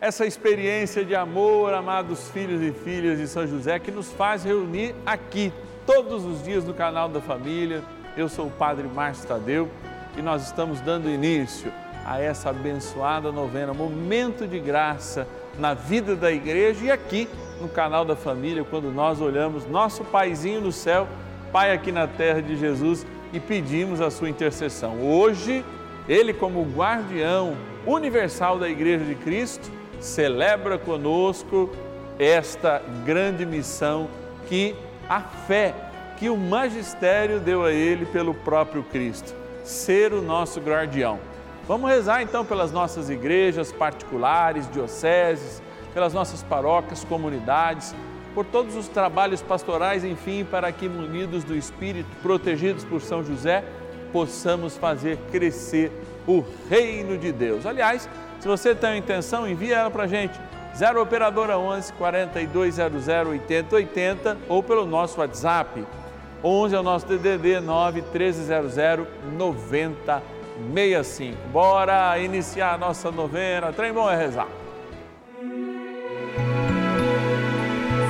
essa experiência de amor, amados filhos e filhas de São José, que nos faz reunir aqui todos os dias no canal da família. Eu sou o Padre Márcio Tadeu e nós estamos dando início a essa abençoada novena, momento de graça na vida da igreja e aqui no canal da família, quando nós olhamos nosso Paizinho no céu, Pai aqui na terra de Jesus e pedimos a sua intercessão. Hoje, ele, como guardião universal da Igreja de Cristo, celebra conosco esta grande missão que a fé, que o magistério deu a ele pelo próprio Cristo, ser o nosso guardião. Vamos rezar então pelas nossas igrejas particulares, dioceses, pelas nossas paróquias, comunidades, por todos os trabalhos pastorais, enfim, para que, munidos do Espírito, protegidos por São José, possamos fazer crescer o reino de Deus. Aliás, se você tem a intenção, envie ela para a gente. 0 Operadora 11 4200 8080 ou pelo nosso WhatsApp. 11 é o nosso DDD 9 1300 9065. Bora iniciar a nossa novena. Trem bom é rezar.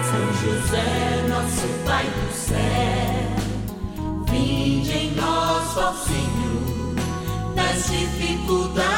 São José, nosso Pai do céu, vinde em nós, ó Senhor, nas dificuldades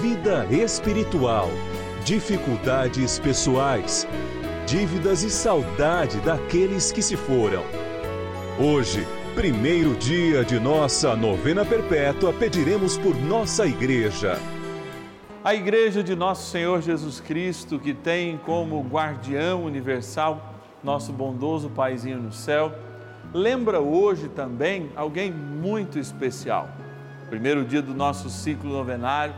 vida espiritual, dificuldades pessoais, dívidas e saudade daqueles que se foram. Hoje, primeiro dia de nossa novena perpétua, pediremos por nossa igreja. A Igreja de Nosso Senhor Jesus Cristo, que tem como guardião universal nosso bondoso Paizinho no céu, lembra hoje também alguém muito especial. Primeiro dia do nosso ciclo novenário,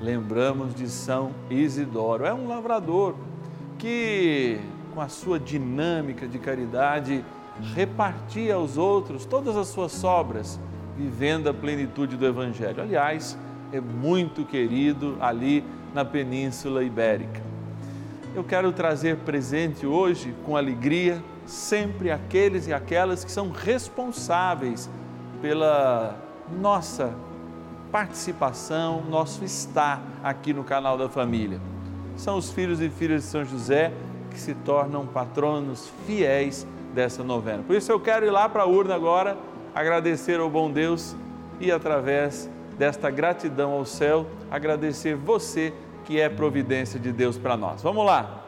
lembramos de São Isidoro. É um lavrador que, com a sua dinâmica de caridade, repartia aos outros todas as suas sobras, vivendo a plenitude do Evangelho. Aliás, é muito querido ali na Península Ibérica. Eu quero trazer presente hoje, com alegria, sempre aqueles e aquelas que são responsáveis pela nossa participação, nosso estar aqui no canal da família. São os filhos e filhas de São José que se tornam patronos fiéis dessa novena. Por isso eu quero ir lá para a urna agora, agradecer ao bom Deus e através desta gratidão ao céu, agradecer você que é providência de Deus para nós. Vamos lá.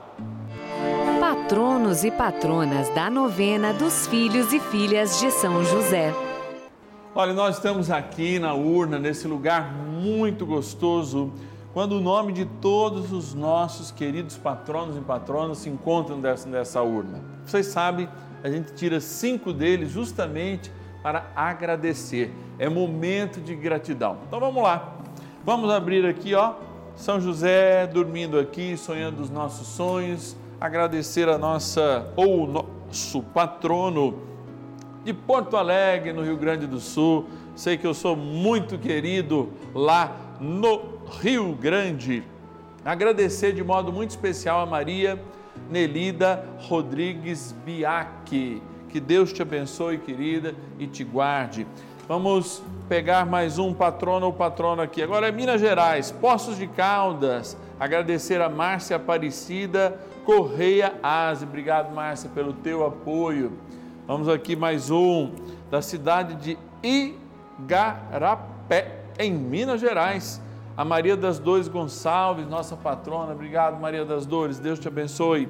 Patronos e patronas da novena dos filhos e filhas de São José. Olha, nós estamos aqui na urna, nesse lugar muito gostoso, quando o nome de todos os nossos queridos patronos e patronas se encontram nessa, nessa urna. Vocês sabem, a gente tira cinco deles justamente para agradecer. É momento de gratidão. Então vamos lá. Vamos abrir aqui, ó, São José dormindo aqui, sonhando os nossos sonhos, agradecer a nossa ou o nosso patrono de Porto Alegre, no Rio Grande do Sul. Sei que eu sou muito querido lá no Rio Grande. Agradecer de modo muito especial a Maria Nelida Rodrigues Biac. Que Deus te abençoe, querida, e te guarde. Vamos pegar mais um patrono ou patrona aqui. Agora é Minas Gerais, Poços de Caldas. Agradecer a Márcia Aparecida Correia Aze. Obrigado, Márcia, pelo teu apoio. Vamos aqui mais um. da cidade de Igarapé, em Minas Gerais. A Maria das Dores Gonçalves, nossa patrona, obrigado Maria das Dores, Deus te abençoe.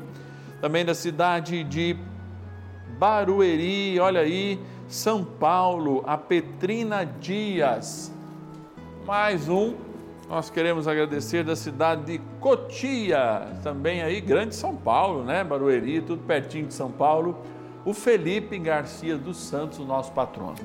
Também da cidade de Barueri, olha aí, São Paulo, a Petrina Dias. Mais um, nós queremos agradecer da cidade de Cotia, também aí, grande São Paulo, né? Barueri, tudo pertinho de São Paulo. O Felipe Garcia dos Santos, o nosso patrono.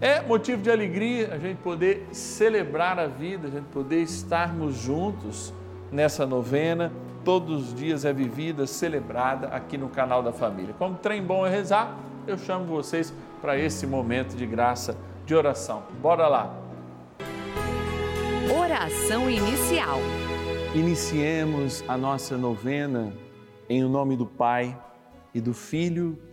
É motivo de alegria a gente poder celebrar a vida, a gente poder estarmos juntos nessa novena. Todos os dias é vivida, celebrada aqui no canal da família. Como trem bom é rezar, eu chamo vocês para esse momento de graça, de oração. Bora lá! Oração inicial. Iniciemos a nossa novena em o nome do Pai e do Filho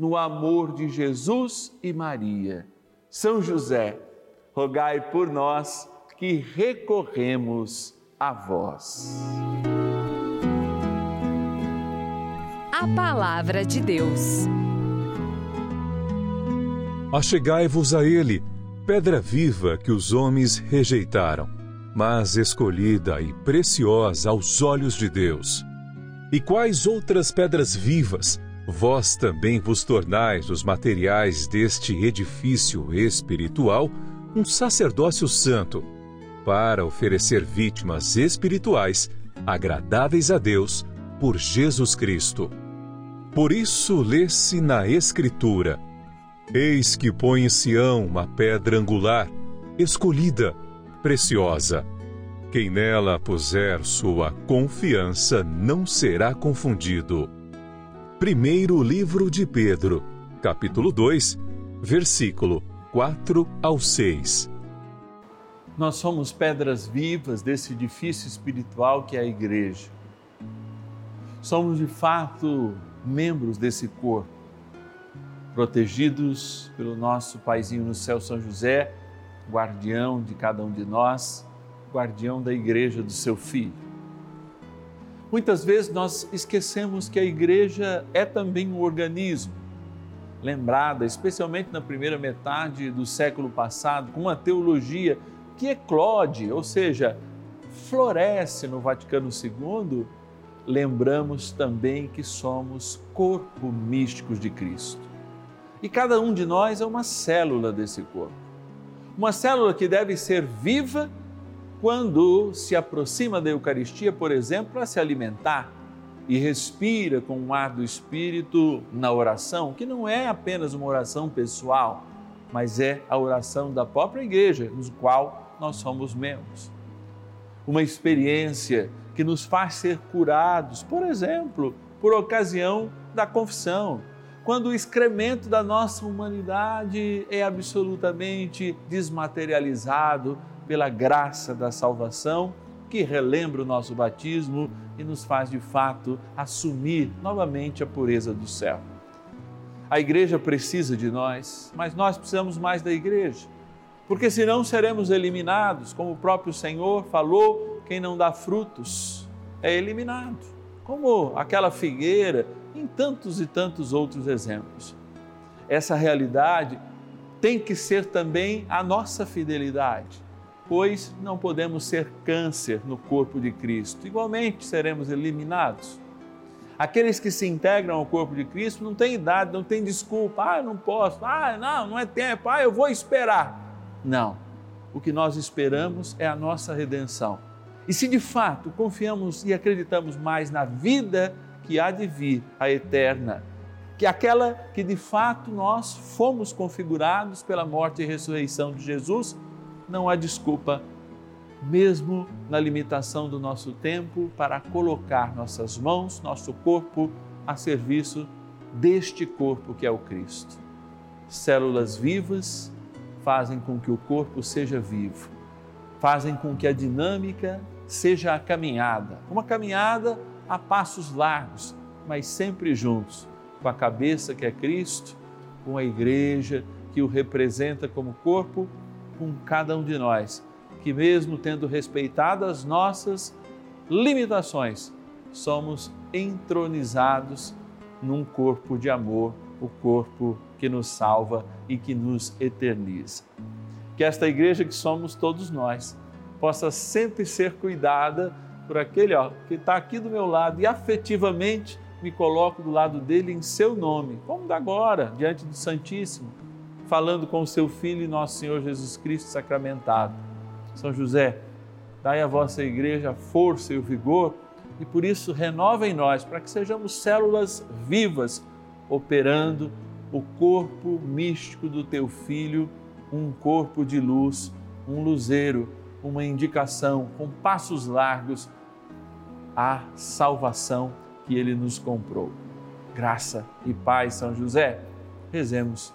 no amor de Jesus e Maria. São José, rogai por nós que recorremos a vós. A Palavra de Deus. Achegai-vos a Ele, pedra viva que os homens rejeitaram, mas escolhida e preciosa aos olhos de Deus. E quais outras pedras vivas vós também vos tornais os materiais deste edifício espiritual? um sacerdócio santo, para oferecer vítimas espirituais agradáveis a Deus por Jesus Cristo. Por isso lê-se na Escritura: Eis que põe em Sião uma pedra angular, escolhida, preciosa. Quem nela puser sua confiança não será confundido. Primeiro livro de Pedro, capítulo 2, versículo 4 ao 6. Nós somos pedras vivas desse edifício espiritual que é a igreja. Somos de fato membros desse corpo, protegidos pelo nosso Paizinho no céu, São José, guardião de cada um de nós, guardião da igreja do seu filho. Muitas vezes nós esquecemos que a igreja é também um organismo lembrada, especialmente na primeira metade do século passado, com uma teologia que eclode, ou seja, floresce no Vaticano II, lembramos também que somos corpo místicos de Cristo. E cada um de nós é uma célula desse corpo. Uma célula que deve ser viva quando se aproxima da Eucaristia, por exemplo, para se alimentar e respira com o ar do Espírito na oração, que não é apenas uma oração pessoal, mas é a oração da própria igreja, no qual nós somos membros. uma experiência que nos faz ser curados, por exemplo, por ocasião da confissão, quando o excremento da nossa humanidade é absolutamente desmaterializado pela graça da salvação, que relembra o nosso batismo e nos faz de fato assumir novamente a pureza do céu. A igreja precisa de nós, mas nós precisamos mais da igreja, porque senão seremos eliminados, como o próprio Senhor falou: quem não dá frutos é eliminado, como aquela figueira em tantos e tantos outros exemplos. Essa realidade tem que ser também a nossa fidelidade, pois não podemos ser câncer no corpo de Cristo. Igualmente seremos eliminados. Aqueles que se integram ao corpo de Cristo não têm idade, não têm desculpa. Ah, eu não posso. Ah, não, não é tempo. Ah, eu vou esperar. Não. O que nós esperamos é a nossa redenção. E se de fato confiamos e acreditamos mais na vida que há de vir, a eterna, que aquela que de fato nós fomos configurados pela morte e ressurreição de Jesus, não há desculpa, mesmo na limitação do nosso tempo, para colocar nossas mãos, nosso corpo a serviço deste corpo que é o Cristo. Células vivas fazem com que o corpo seja vivo, fazem com que a dinâmica seja a caminhada, uma caminhada a passos largos, mas sempre juntos, com a cabeça que é Cristo, com a igreja que o representa como corpo, com cada um de nós, que mesmo tendo respeitado as nossas limitações, somos entronizados num corpo de amor, o corpo que nos salva e que nos eterniza. Que esta igreja que somos todos nós possa sempre ser cuidada por aquele ó, que está aqui do meu lado e afetivamente me coloco do lado dele em seu nome, como da agora, diante do Santíssimo, falando com o seu Filho nosso Senhor Jesus Cristo sacramentado. São José, dai à vossa igreja força e o vigor e por isso renova em nós, para que sejamos células vivas, operando o corpo místico do teu Filho, um corpo de luz, um luzeiro, uma indicação com passos largos a salvação que ele nos comprou. Graça e paz, São José. Rezemos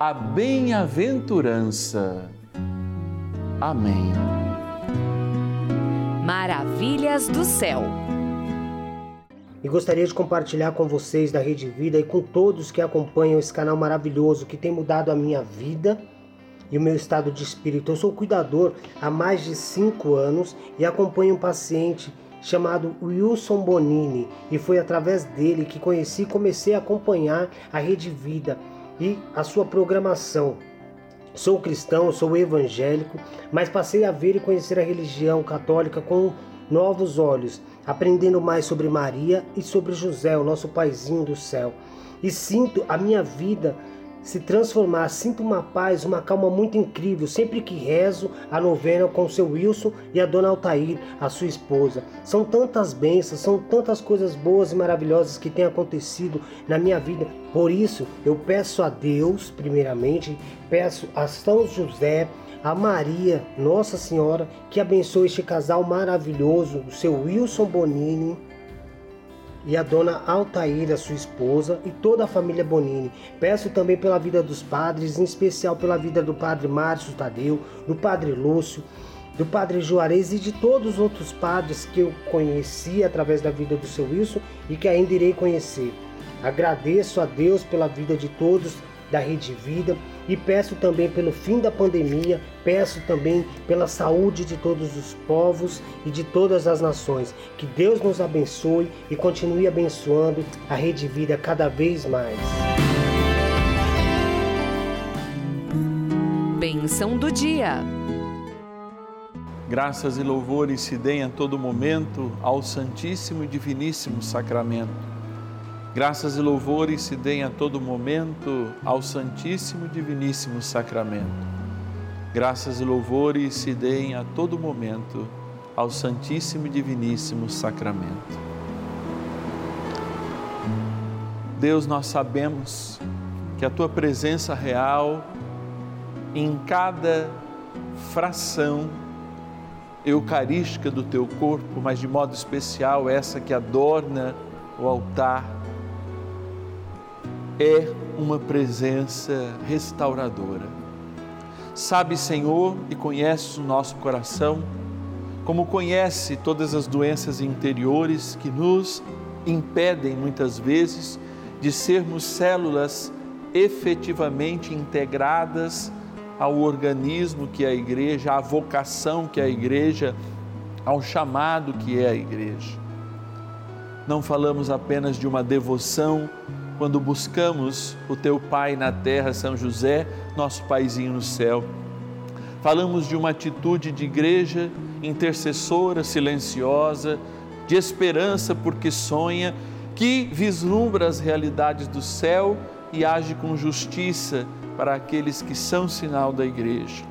a bem-aventurança. Amém. Maravilhas do céu. E gostaria de compartilhar com vocês da Rede Vida e com todos que acompanham esse canal maravilhoso que tem mudado a minha vida e o meu estado de espírito. Eu sou cuidador há mais de cinco anos e acompanho um paciente chamado Wilson Bonini e foi através dele que conheci e comecei a acompanhar a Rede Vida e a sua programação. Sou cristão, sou evangélico, mas passei a ver e conhecer a religião católica com novos olhos, aprendendo mais sobre Maria e sobre José, o nosso paizinho do céu. E sinto a minha vida se transformar. Sinto uma paz, uma calma muito incrível sempre que rezo a novena com o seu Wilson e a dona Altair, a sua esposa. São tantas bênçãos, são tantas coisas boas e maravilhosas que têm acontecido na minha vida. Por isso, eu peço a Deus, primeiramente, peço a São José, a Maria, Nossa Senhora, que abençoe este casal maravilhoso, o seu Wilson Bonini e a dona Altaíra, sua esposa, e toda a família Bonini. Peço também pela vida dos padres, em especial pela vida do padre Márcio Tadeu, do padre Lúcio, do padre Juarez e de todos os outros padres que eu conheci através da vida do seu Wilson e que ainda irei conhecer. Agradeço a Deus pela vida de todos da Rede Vida e peço também pelo fim da pandemia, peço também pela saúde de todos os povos e de todas as nações. Que Deus nos abençoe e continue abençoando a Rede Vida cada vez mais. Bênção do dia. Graças e louvores se deem a todo momento ao Santíssimo e Diviníssimo Sacramento. Graças e louvores se deem a todo momento ao Santíssimo e Diviníssimo Sacramento. Graças e louvores se deem a todo momento ao Santíssimo e Diviníssimo Sacramento. Deus, nós sabemos que a tua presença real em cada fração eucarística do teu corpo, mas de modo especial essa que adorna o altar é uma presença restauradora. Sabe, Senhor, e conhece o nosso coração, como conhece todas as doenças interiores que nos impedem muitas vezes de sermos células efetivamente integradas ao organismo que é a igreja, à vocação que é a igreja, ao chamado que é a igreja. Não falamos apenas de uma devoção quando buscamos o teu Pai na terra, São José, nosso Paizinho no céu. Falamos de uma atitude de igreja intercessora, silenciosa, de esperança porque sonha, que vislumbra as realidades do céu e age com justiça para aqueles que são sinal da igreja,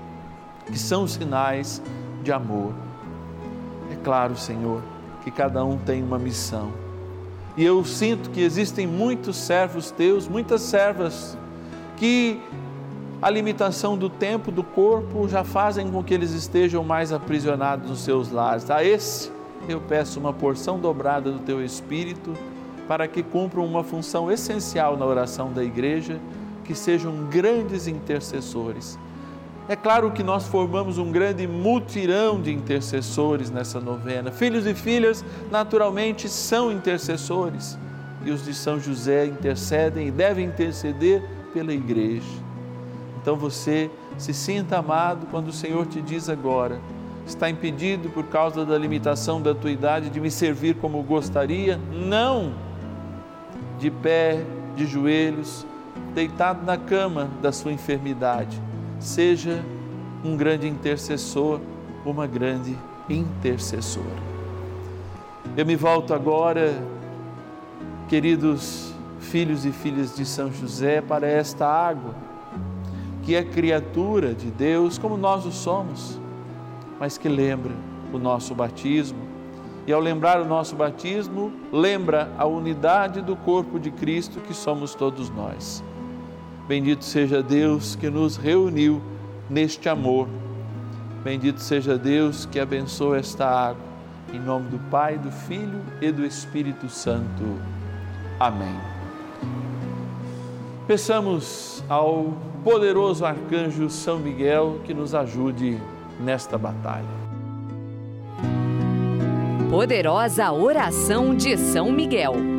que são sinais de amor. É claro, Senhor, que cada um tem uma missão e eu sinto que existem muitos servos teus, muitas servas, que a limitação do tempo, do corpo, já fazem com que eles estejam mais aprisionados nos seus lares. A esse eu peço uma porção dobrada do teu Espírito para que cumpram uma função essencial na oração da igreja, que sejam grandes intercessores é claro que nós formamos um grande mutirão de intercessores nessa novena. Filhos e filhas, naturalmente, são intercessores. E os de São José intercedem e devem interceder pela igreja. Então você se sinta amado quando o Senhor te diz agora: está impedido por causa da limitação da tua idade de me servir como gostaria? Não! De pé, de joelhos, deitado na cama da sua enfermidade seja um grande intercessor, uma grande intercessora. Eu me volto agora, queridos filhos e filhas de São José, para esta água, que é criatura de Deus, como nós o somos, mas que lembra o nosso batismo. E ao lembrar o nosso batismo, lembra a unidade do corpo de Cristo que somos todos nós. Bendito seja Deus que nos reuniu neste amor. Bendito seja Deus que abençoa esta água. Em nome do Pai, do Filho e do Espírito Santo. Amém. Peçamos ao poderoso arcanjo São Miguel que nos ajude nesta batalha. Poderosa oração de São Miguel.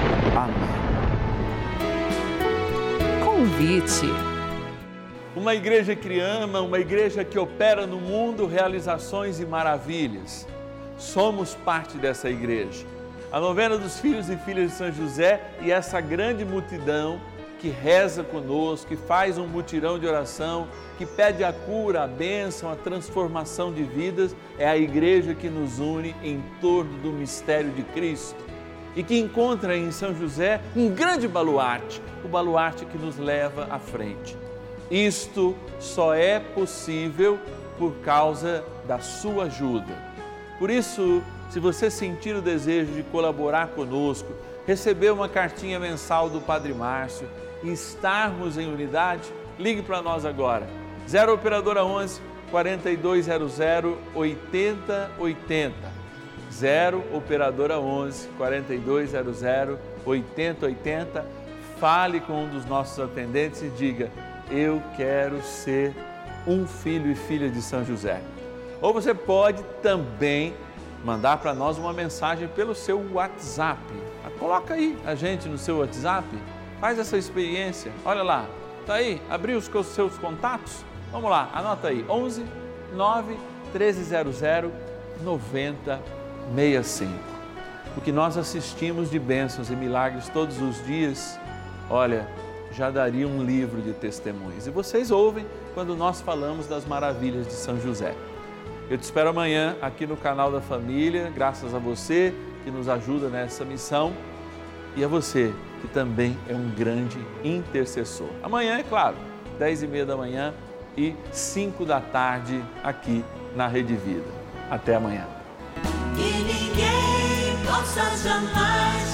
Amém. Convite. Uma igreja que ama, uma igreja que opera no mundo realizações e maravilhas. Somos parte dessa igreja. A novena dos filhos e filhas de São José e essa grande multidão que reza conosco, que faz um mutirão de oração, que pede a cura, a bênção, a transformação de vidas, é a igreja que nos une em torno do mistério de Cristo e que encontra em São José um grande baluarte, o baluarte que nos leva à frente. Isto só é possível por causa da sua ajuda. Por isso, se você sentir o desejo de colaborar conosco, receber uma cartinha mensal do Padre Márcio e estarmos em unidade, ligue para nós agora. 0 operadora 11 4200 8080. 0 operadora 11 4200 8080. Fale com um dos nossos atendentes e diga: eu quero ser um filho e filha de São José. Ou você pode também mandar para nós uma mensagem pelo seu WhatsApp. Coloca aí a gente no seu WhatsApp, faz essa experiência. Olha lá, tá aí, abriu os seus contatos? Vamos lá, anota aí: 11 9 1300 9065. O que nós assistimos de bênçãos e milagres todos os dias, olha, já daria um livro de testemunhos. E vocês ouvem quando nós falamos das maravilhas de São José. Eu te espero amanhã aqui no canal da Família, graças a você que nos ajuda nessa missão e a você que também é um grande intercessor. Amanhã, é claro, 10 e meia da manhã e 5 da tarde aqui na Rede Vida. Até amanhã. of such a